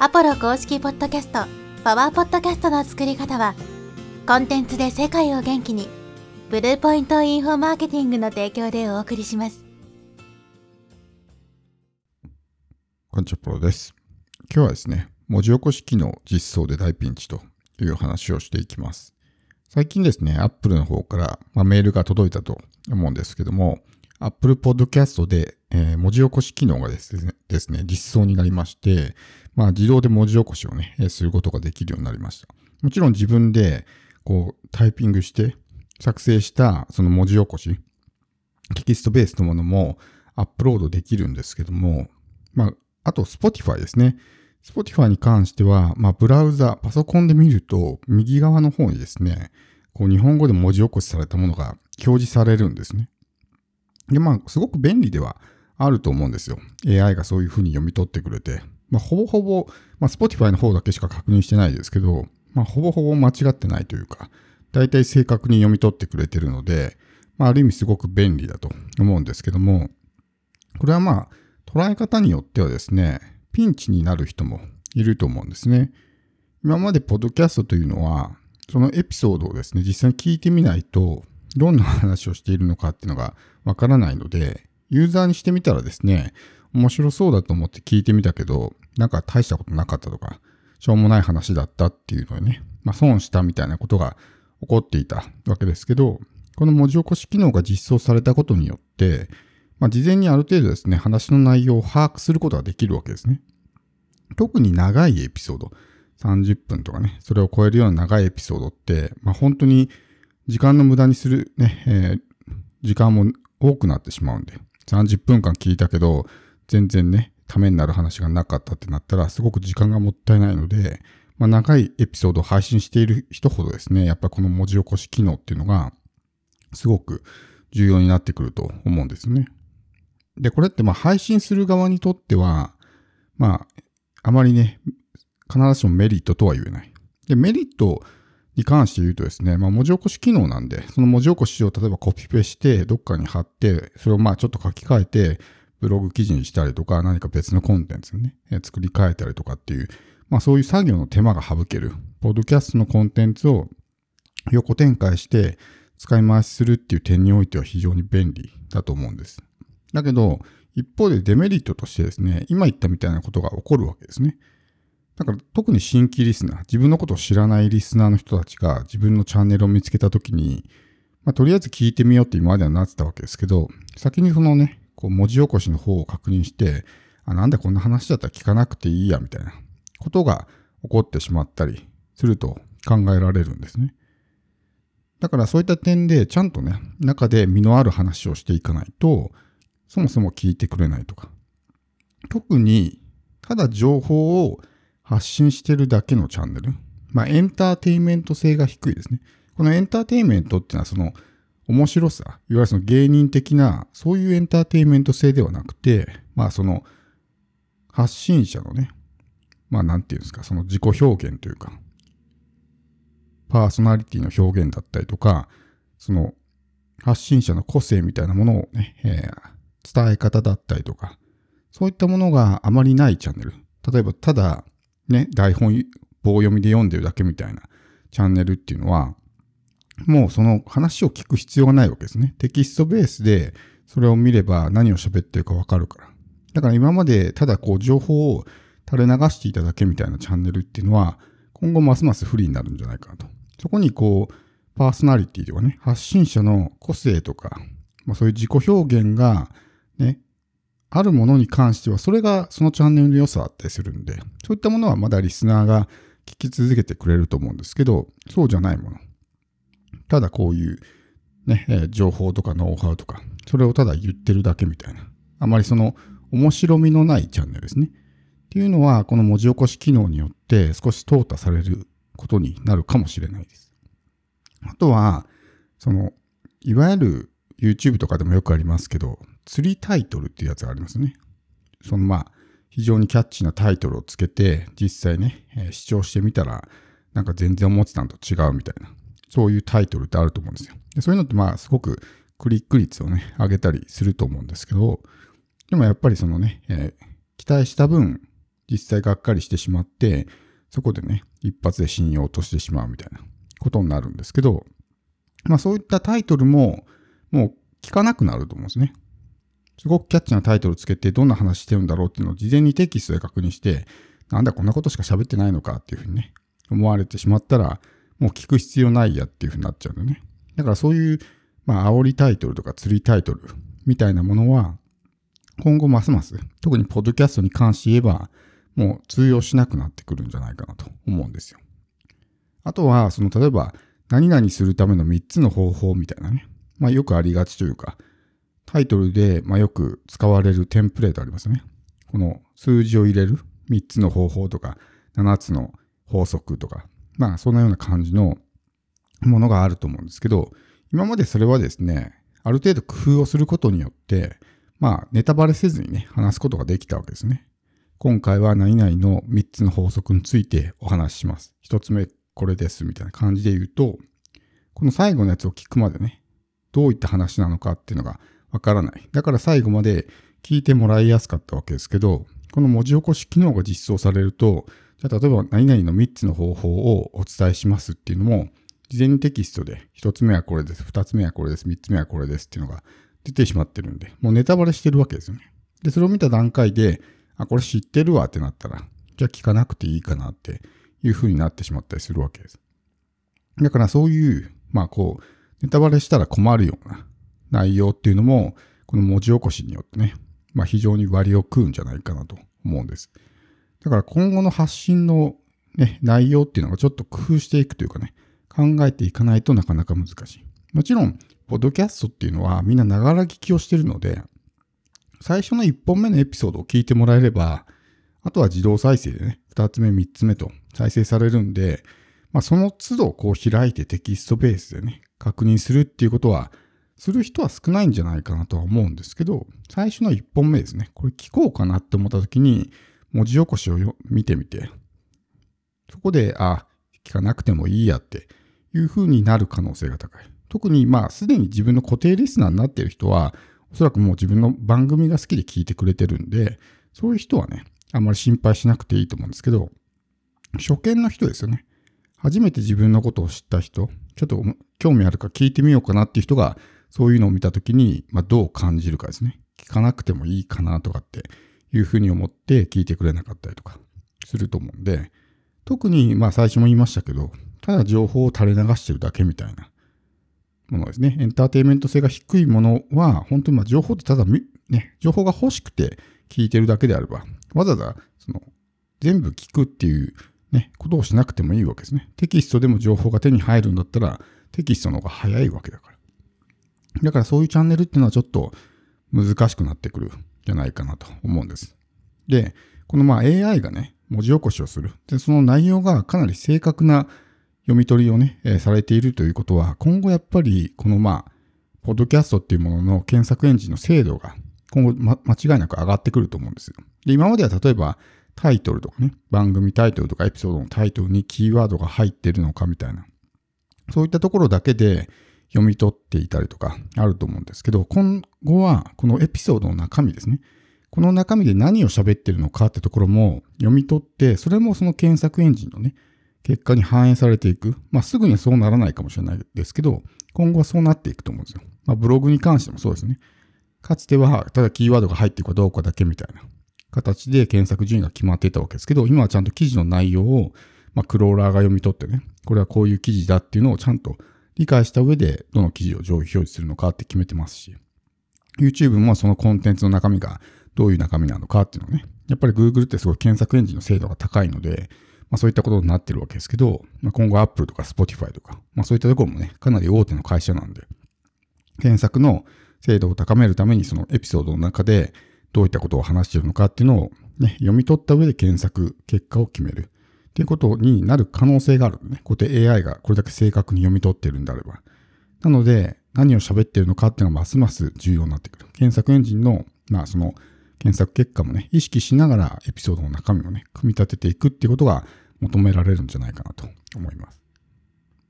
アポロ公式ポッドキャスト、パワーポッドキャストの作り方は、コンテンツで世界を元気に、ブルーポイントインフォマーケティングの提供でお送りします。こんにちは、プロです。今日はですね、文字起こし機能実装で大ピンチという話をしていきます。最近ですね、Apple の方から、まあ、メールが届いたと思うんですけども、Apple Podcast で、えー文字起こし機能がですね、ですね実装になりまして、まあ、自動で文字起こしをね、えすることができるようになりました。もちろん自分で、こう、タイピングして、作成したその文字起こし、テキストベースのものもアップロードできるんですけども、まあ、あと Spotify ですね。Spotify に関しては、まあ、ブラウザ、パソコンで見ると、右側の方にですね、こう日本語で文字起こしされたものが表示されるんですね。で、まあ、すごく便利ではあると思うんですよ。AI がそういうふうに読み取ってくれて。まあ、ほぼほぼ、まあ、Spotify の方だけしか確認してないですけど、まあ、ほぼほぼ間違ってないというか、大体正確に読み取ってくれてるので、まあ、ある意味すごく便利だと思うんですけども、これはまあ、捉え方によってはですね、ピンチになる人もいると思うんですね。今までポッドキャストというのは、そのエピソードをですね、実際に聞いてみないと、どんな話をしているのかっていうのがわからないので、ユーザーにしてみたらですね、面白そうだと思って聞いてみたけど、なんか大したことなかったとか、しょうもない話だったっていうのでね、まあ損したみたいなことが起こっていたわけですけど、この文字起こし機能が実装されたことによって、まあ、事前にある程度ですね、話の内容を把握することができるわけですね。特に長いエピソード、30分とかね、それを超えるような長いエピソードって、まあ、本当に時間の無駄にするね、えー時間も多くなってしまうんで、30分間聞いたけど、全然ね、ためになる話がなかったってなったら、すごく時間がもったいないので、まあ、長いエピソードを配信している人ほどですね、やっぱりこの文字起こし機能っていうのが、すごく重要になってくると思うんですね。で、これってまあ配信する側にとっては、まあ、あまりね、必ずしもメリットとは言えない。で、メリットに関して言うとですね、まあ文字起こし機能なんで、その文字起こしを例えばコピペして、どっかに貼って、それをまあちょっと書き換えて、ブログ記事にしたりとか、何か別のコンテンツをね、作り変えたりとかっていう、まあそういう作業の手間が省ける、ポッドキャストのコンテンツを横展開して使い回しするっていう点においては非常に便利だと思うんです。だけど、一方でデメリットとしてですね、今言ったみたいなことが起こるわけですね。だから特に新規リスナー、自分のことを知らないリスナーの人たちが自分のチャンネルを見つけたときに、まあ、とりあえず聞いてみようって今まではなってたわけですけど、先にそのね、こう文字起こしの方を確認して、あ、なんでこんな話だったら聞かなくていいや、みたいなことが起こってしまったりすると考えられるんですね。だからそういった点でちゃんとね、中で身のある話をしていかないと、そもそも聞いてくれないとか。特に、ただ情報を発信してるだけのチャンネル？まあ、エンターテインメント性が低いですね。このエンターテインメントっていうのはその面白さ、いわゆるその芸人的な、そういうエンターテインメント性ではなくて、まあその発信者のね、まあなんていうんですか、その自己表現というか、パーソナリティの表現だったりとか、その発信者の個性みたいなものをね、えー伝え方だったりとか、そういったものがあまりないチャンネル。例えば、ただ、ね、台本、棒読みで読んでるだけみたいなチャンネルっていうのは、もうその話を聞く必要がないわけですね。テキストベースでそれを見れば何を喋ってるかわかるから。だから今までただこう情報を垂れ流していただけみたいなチャンネルっていうのは、今後ますます不利になるんじゃないかなと。そこにこう、パーソナリティとかね、発信者の個性とか、まあそういう自己表現がね、あるものに関しては、それがそのチャンネルの良さだったりするんで、そういったものはまだリスナーが聞き続けてくれると思うんですけど、そうじゃないもの。ただこういうね、え情報とかノウハウとか、それをただ言ってるだけみたいな。あまりその面白みのないチャンネルですね。っていうのは、この文字起こし機能によって少し淘汰されることになるかもしれないです。あとは、その、いわゆる YouTube とかでもよくありますけど、釣りタイトルっていうやつがありますね。そのまあ、非常にキャッチなタイトルをつけて、実際ね、えー視聴してみたら、なんか全然思ってたのと違うみたいな、そういうタイトルってあると思うんですよ。でそういうのってまあ、すごくクリック率をね、上げたりすると思うんですけど、でもやっぱりそのね、えー期待した分、実際がっかりしてしまって、そこでね、一発で信用を落としてしまうみたいなことになるんですけど、まあそういったタイトルも、もう聞かなくなると思うんですね。すごくキャッチなタイトルつけて、どんな話してるんだろうっていうのを事前にテキストで確認して、なんだこんなことしか喋ってないのかっていうふうにね、思われてしまったら、もう聞く必要ないやっていうふうになっちゃうんだね。だからそういう、まあ、煽りタイトルとか釣りタイトルみたいなものは、今後ますます、特にポッドキャストに関して言えば、もう通用しなくなってくるんじゃないかなと思うんですよ。あとは、その、例えば、何々するための3つの方法みたいなね。まあ、よくありがちというか、タイトルで、まあ、よく使われるテンプレートありますね。この数字を入れる3つの方法とか、7つの法則とか、まあ、そんなような感じのものがあると思うんですけど、今までそれはですね、ある程度工夫をすることによって、まあ、ネタバレせずにね、話すことができたわけですね。今回は何々の3つの法則についてお話しします。1つ目これですみたいな感じで言うと、この最後のやつを聞くまでね、どういった話なのかっていうのがわからない。だから最後まで聞いてもらいやすかったわけですけど、この文字起こし機能が実装されると、じゃあ例えば何々の3つの方法をお伝えしますっていうのも、事前にテキストで1つ目はこれです、2つ目はこれです、3つ目はこれですっていうのが出てしまってるんで、もうネタバレしてるわけですよね。で、それを見た段階で、あ、これ知ってるわってなったら、じゃあ聞かなくていいかなっていう風になってしまったりするわけです。だからそういう、まあこう、ネタバレしたら困るような内容っていうのも、この文字起こしによってね、まあ非常に割を食うんじゃないかなと思うんです。だから今後の発信のね、内容っていうのがちょっと工夫していくというかね、考えていかないとなかなか難しい。もちろん、ポッドキャストっていうのはみんなながら聞きをしてるので、最初の1本目のエピソードを聞いてもらえれば、あとは自動再生でね、2つ目、3つ目と再生されるんで、まあ、その都度こう開いてテキストベースでね、確認するっていうことは、する人は少ないんじゃないかなとは思うんですけど、最初の1本目ですね。これ聞こうかなって思った時に、文字起こしを見てみて、そこで、あ、聞かなくてもいいやっていう風になる可能性が高い。特にまあすでに自分の固定リスナーになっている人は、おそらくもう自分の番組が好きで聞いてくれてるんで、そういう人はね、あんまり心配しなくていいと思うんですけど、初見の人ですよね。初めて自分のことを知った人、ちょっと興味あるか聞いてみようかなっていう人が、そういうのを見たときに、まあ、どう感じるかですね。聞かなくてもいいかなとかっていうふうに思って聞いてくれなかったりとかすると思うんで、特にまあ最初も言いましたけど、ただ情報を垂れ流してるだけみたいなものですね。エンターテインメント性が低いものは、本当にまあ情報ってただ、ね、情報が欲しくて聞いてるだけであれば、わざわざその全部聞くっていうね、ことをしなくてもいいわけですね。テキストでも情報が手に入るんだったら、テキストの方が早いわけだから。だからそういうチャンネルっていうのはちょっと難しくなってくるんじゃないかなと思うんです。で、このまあ AI がね、文字起こしをする。で、その内容がかなり正確な読み取りをね、えー、されているということは、今後やっぱり、このまあ、ポッドキャストっていうものの検索エンジンの精度が今後、ま、間違いなく上がってくると思うんですよ。で、今までは例えばタイトルとかね、番組タイトルとかエピソードのタイトルにキーワードが入ってるのかみたいな、そういったところだけで読み取っていたりとかあると思うんですけど、今後はこのエピソードの中身ですね。この中身で何を喋ってるのかってところも読み取って、それもその検索エンジンのね、結果に反映されていく。まあ、すぐにはそうならないかもしれないですけど、今後はそうなっていくと思うんですよ。まあ、ブログに関してもそうですね。かつては、ただキーワードが入っているかどうかだけみたいな形で検索順位が決まっていたわけですけど、今はちゃんと記事の内容を、まあ、クローラーが読み取ってね、これはこういう記事だっていうのをちゃんと理解した上で、どの記事を上位表示するのかって決めてますし、YouTube もそのコンテンツの中身がどういう中身なのかっていうのをね、やっぱり Google ってすごい検索エンジンの精度が高いので、まあ、そういったことになってるわけですけど、まあ、今後 Apple とか Spotify とか、まあ、そういったところもね、かなり大手の会社なんで、検索の精度を高めるためにそのエピソードの中でどういったことを話しているのかっていうのを、ね、読み取った上で検索結果を決めるっていうことになる可能性があるのね。こうやって AI がこれだけ正確に読み取っているんであれば。なので、何を喋っているのかっていうのがますます重要になってくる。検索エンジンの、まあその検索結果もね、意識しながらエピソードの中身をね、組み立てていくっていうことが求められるんじゃないかなと思います。